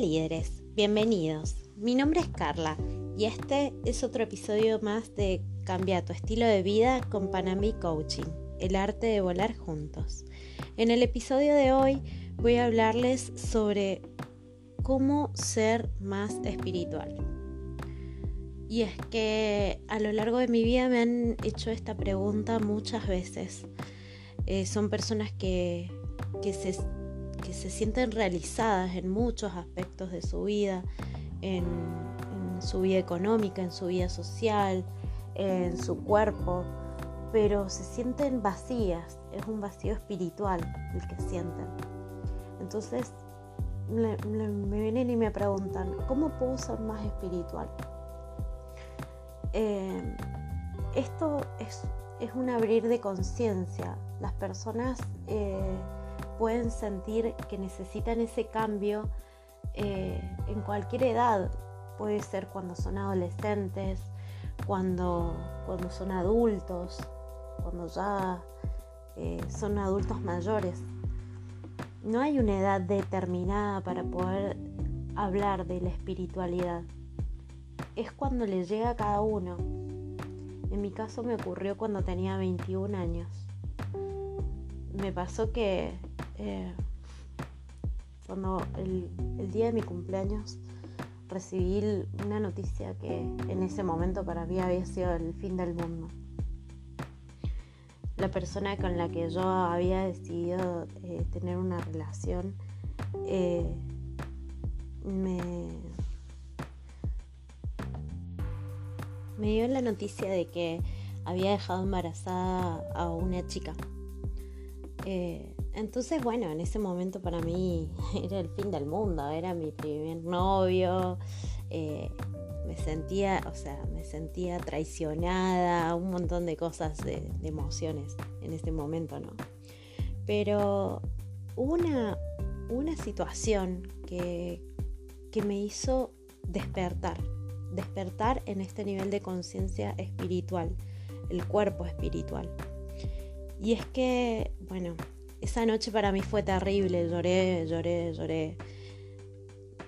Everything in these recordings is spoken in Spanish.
líderes, bienvenidos. Mi nombre es Carla y este es otro episodio más de Cambia tu estilo de vida con Panambi Coaching, el arte de volar juntos. En el episodio de hoy voy a hablarles sobre cómo ser más espiritual. Y es que a lo largo de mi vida me han hecho esta pregunta muchas veces. Eh, son personas que, que se que se sienten realizadas en muchos aspectos de su vida, en, su vida económica, en su vida social, en su cuerpo, pero se sienten vacías, es un vacío espiritual el que sienten. Entonces me, vienen y me preguntan, ¿cómo puedo ser más espiritual? Eh, esto es, un abrir de conciencia. Las personas eh, pueden sentir que necesitan ese cambio eh, en cualquier edad. Puede ser cuando son adolescentes, cuando, cuando son adultos, cuando ya eh, son adultos mayores. No hay una edad determinada para poder hablar de la espiritualidad. Es cuando le llega a cada uno. En mi caso me ocurrió cuando tenía 21 años. Me pasó que eh, cuando el, día de mi cumpleaños recibí una noticia que en ese momento para mí había sido el fin del mundo. La persona con la que yo había decidido eh, tener una relación eh, me, me dio la noticia de que había dejado embarazada a una chica. Entonces, bueno, en ese momento para mí era el fin del mundo, era mi primer novio, eh, me sentía, o sea, me sentía traicionada, un montón de cosas, de, emociones en ese momento, ¿no? Pero una, una situación que, que me hizo despertar, despertar en este nivel de conciencia espiritual, el cuerpo espiritual. Y es que, bueno, esa noche para mí fue terrible, lloré, lloré, lloré.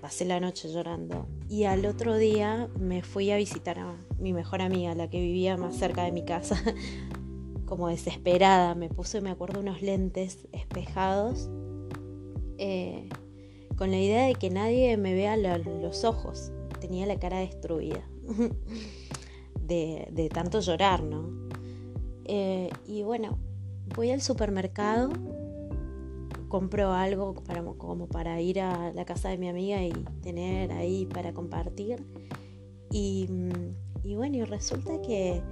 Pasé la noche llorando. Y al otro día me fui a visitar a mi mejor amiga, la que vivía más cerca de mi casa, como desesperada. Me puse, me acuerdo, unos lentes espejados, eh, con la idea de que nadie me vea los ojos. Tenía la cara destruida de, tanto llorar, ¿no? Eh, y bueno, voy al supermercado compro algo para, como para ir a la casa de mi amiga y tener ahí para compartir. Y, mm, bueno, resulta que,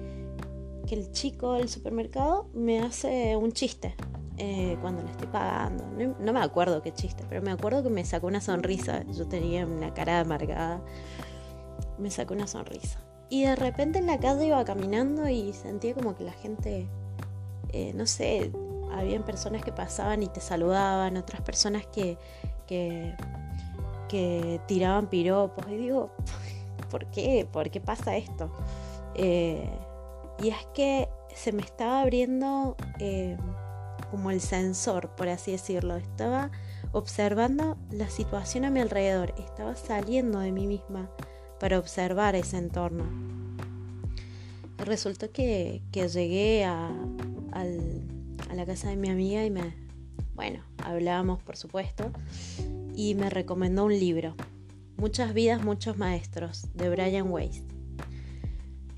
el chico del supermercado me hace un chiste eh, cuando le estoy pagando. No, me acuerdo qué chiste, pero me acuerdo que me sacó una sonrisa. Yo tenía una cara amargada. Me sacó una sonrisa. Y de repente en la calle iba caminando y sentía como que la gente, eh, no sé, habían personas que pasaban y te saludaban, otras personas que, que, tiraban piropos. Y digo, ¿por qué? ¿Por qué pasa esto? Eh, y es que se me estaba abriendo eh, como el sensor, por así decirlo. Estaba observando la situación a mi alrededor, estaba saliendo de mí misma para observar ese entorno. Resultó que, llegué a, al, casa de mi amiga y me, bueno, hablábamos por supuesto, y me recomendó un libro, Muchas vidas, muchos maestros, de Brian Weiss.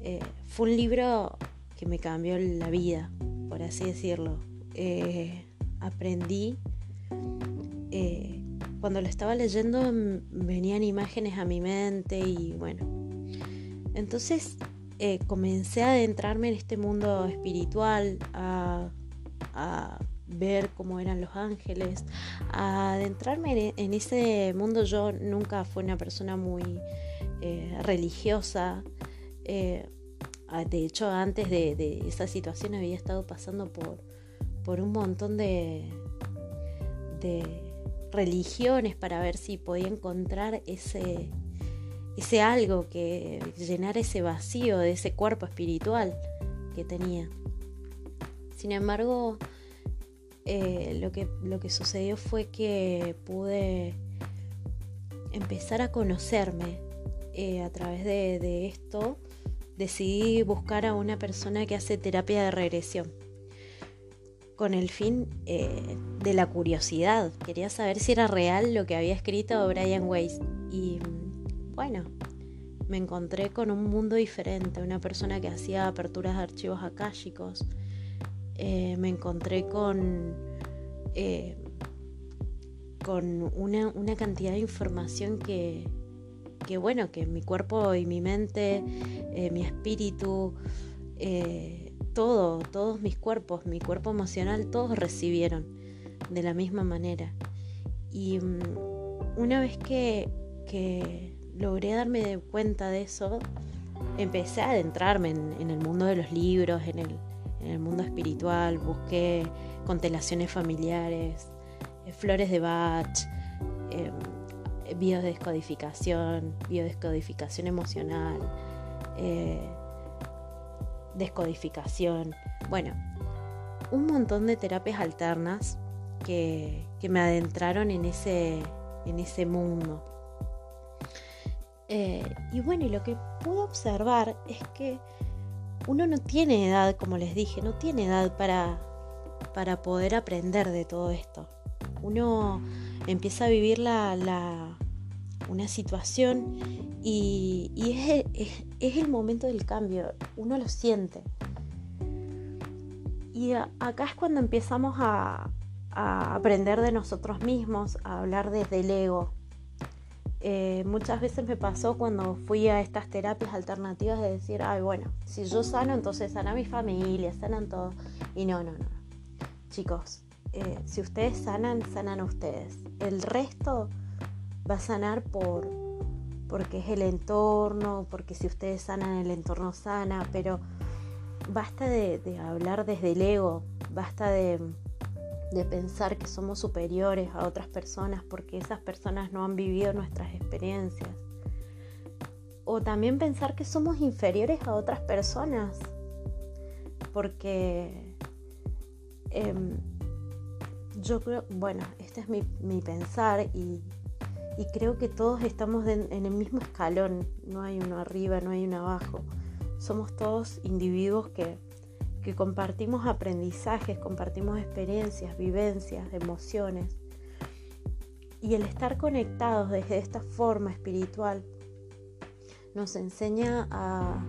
Eh, fue un libro que me cambió la vida, por así decirlo. Eh, aprendí, eh, cuando lo estaba leyendo venían imágenes a mi mente y bueno, entonces comencé a adentrarme en este mundo espiritual, a a ver cómo eran los ángeles, a adentrarme en, ese mundo. Yo nunca fui una persona muy eh, religiosa. Eh, de hecho, antes de, esa situación había estado pasando por, por un montón de, de religiones para ver si podía encontrar ese, ese algo que llenara ese vacío de ese cuerpo espiritual que tenía. Sin embargo, eh, lo, que, lo que sucedió fue que pude empezar a conocerme eh, a través de, esto, decidí buscar a una persona que hace terapia de regresión con el fin eh, de la curiosidad. Quería saber si era real lo que había escrito Brian Weiss. Y bueno, me encontré con un mundo diferente, una persona que hacía aperturas de archivos akáshicos. Eh, me encontré con, eh, con una, cantidad de información que, que, bueno, que mi cuerpo y mi mente, eh, mi espíritu, todo, todos mis cuerpos, mi cuerpo emocional, todos recibieron de la misma manera. Y mm, una vez que, que logré darme cuenta de eso, empecé a adentrarme en, el mundo de los libros, en el, mundo espiritual, busqué constelaciones familiares, eh, flores de Bach, eh, biodescodificación, biodescodificación emocional, eh, descodificación, bueno, un montón de terapias alternas que, que me adentraron en ese, en ese mundo. Eh, y bueno, lo que puedo observar es que uno no tiene edad, como les dije, no tiene edad para, para poder aprender de todo esto. Uno empieza a vivir la, una situación y, es, el momento del cambio, uno lo siente. Y acá es cuando empezamos a, a aprender de nosotros mismos, a hablar desde el ego, eh, muchas veces me pasó cuando fui a estas terapias alternativas de decir, ay, bueno, si yo sano, entonces sana mi familia, sanan todo. Y no, no, no. Chicos, eh, si ustedes sanan, sanan ustedes. El resto va a sanar por porque es el entorno, porque si ustedes sanan, el entorno sana, pero basta de hablar desde el ego, basta de de pensar que somos superiores a otras personas porque esas personas no han vivido nuestras experiencias. O también pensar que somos inferiores a otras personas porque em, yo creo, bueno, este es mi, pensar y, creo que todos estamos en el mismo escalón, no hay uno arriba, no hay uno abajo. Somos todos individuos que que compartimos aprendizajes, compartimos experiencias, vivencias, emociones. Y el estar conectados desde esta forma espiritual nos enseña a,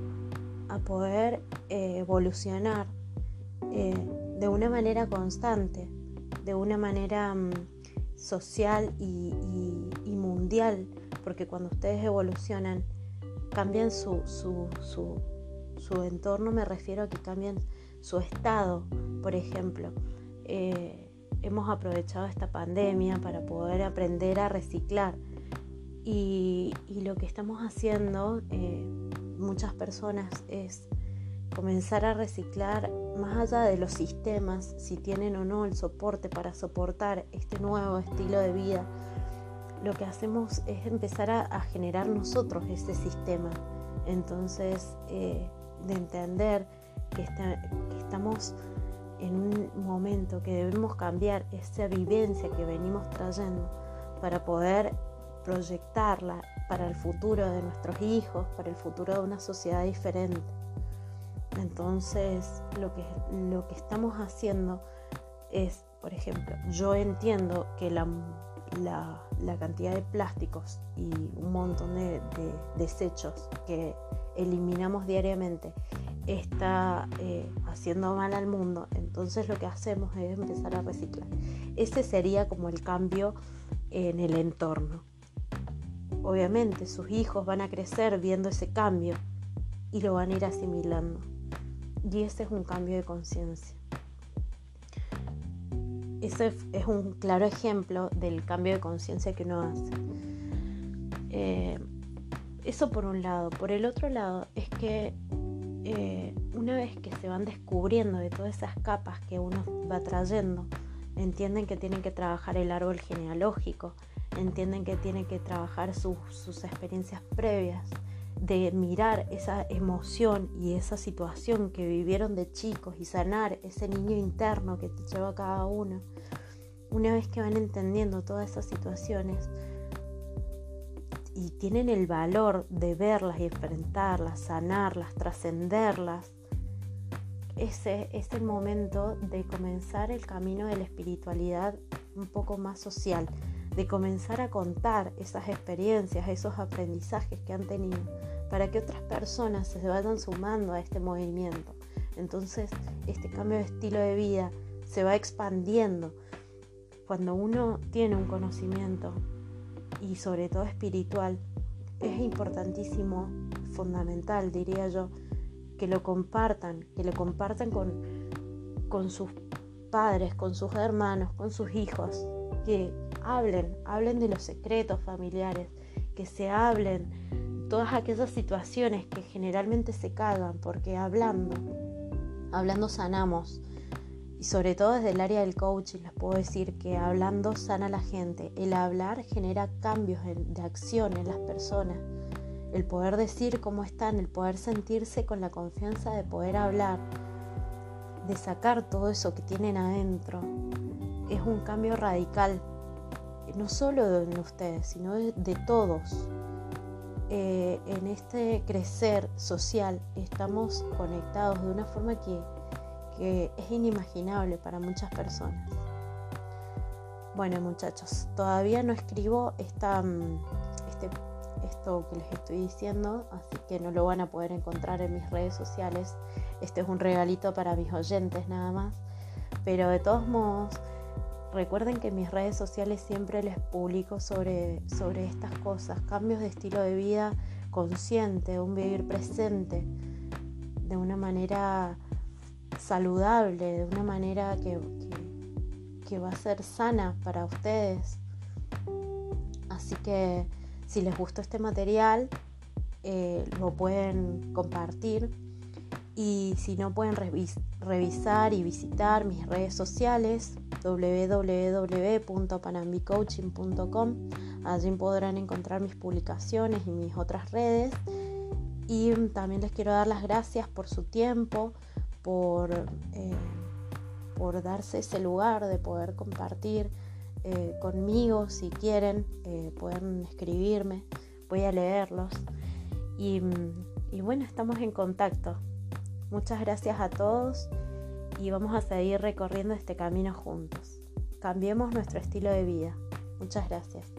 poder eh, evolucionar eh, de una manera constante, de una manera mm, social y, mundial, porque cuando ustedes evolucionan, cambian su, su entorno, me refiero a que cambian su estado, por ejemplo. Eh, hemos aprovechado esta pandemia para poder aprender a reciclar. Y, lo que estamos haciendo, eh, muchas personas, es comenzar a reciclar más allá de los sistemas, si tienen o no el soporte para soportar este nuevo estilo de vida. Lo que hacemos es empezar a, generar nosotros ese sistema. Entonces, eh, de entender que, estamos en un momento que debemos cambiar esa vivencia que venimos trayendo para poder proyectarla para el futuro de nuestros hijos, para el futuro de una sociedad diferente. Entonces, lo que, lo que estamos haciendo es, por ejemplo, yo entiendo que la, cantidad de plásticos y un montón de desechos que eliminamos diariamente está eh, haciendo mal al mundo, entonces lo que hacemos es empezar a reciclar. Ese sería como el cambio en el entorno. Obviamente sus hijos van a crecer viendo ese cambio y lo van a ir asimilando. Y ese es un cambio de conciencia. Ese es un claro ejemplo del cambio de conciencia que uno hace. Eh, eso por un lado. Por el otro lado es que eh, una vez que se van descubriendo de todas esas capas que uno va trayendo, entienden que tienen que trabajar el árbol genealógico, entienden que tienen que trabajar sus experiencias previas, de mirar esa emoción y esa situación que vivieron de chicos y sanar ese niño interno que te lleva cada uno. Una vez que van entendiendo todas esas situaciones, y tienen el valor de verlas y enfrentarlas, sanarlas, trascenderlas, ese es el momento de comenzar el camino de la espiritualidad un poco más social, de comenzar a contar esas experiencias, esos aprendizajes que han tenido, para que otras personas se vayan sumando a este movimiento. Entonces, este cambio de estilo de vida se va expandiendo. Cuando uno tiene un conocimiento y sobre todo espiritual, es importantísimo, fundamental, diría yo, que lo compartan, que lo compartan con, con sus padres, con sus hermanos, con sus hijos, que hablen, hablen de los secretos familiares, que se hablen todas aquellas situaciones que generalmente se callan, porque hablando, hablando sanamos. Y sobre todo desde el área del coaching les puedo decir que hablando sana a la gente. El hablar genera cambios de acción en las personas. El poder decir cómo están, el poder sentirse con la confianza de poder hablar, de sacar todo eso que tienen adentro, es un cambio radical. No solo en ustedes, sino de, todos. Eh, en este crecer social estamos conectados de una forma que que es inimaginable para muchas personas. Bueno muchachos, todavía no escribo esta, mm, este, esto que les estoy diciendo, así que no lo van a poder encontrar en mis redes sociales. Este es un regalito para mis oyentes nada más. Pero de todos modos, recuerden que en mis redes sociales siempre les publico sobre, sobre estas cosas, cambios de estilo de vida consciente, un vivir presente, de una manera saludable, de una manera que, que, va a ser sana para ustedes. Así que si les gustó este material, eh, lo pueden compartir. Y si no pueden revisar y visitar mis redes sociales www.panambicoaching.com allí podrán encontrar mis publicaciones y mis otras redes. Y también les quiero dar las gracias por su tiempo por, eh, por darse ese lugar de poder compartir eh, conmigo si quieren, eh, pueden escribirme, voy a leerlos. Y, y bueno, estamos en contacto. Muchas gracias a todos y vamos a seguir recorriendo este camino juntos. Cambiemos nuestro estilo de vida. Muchas gracias.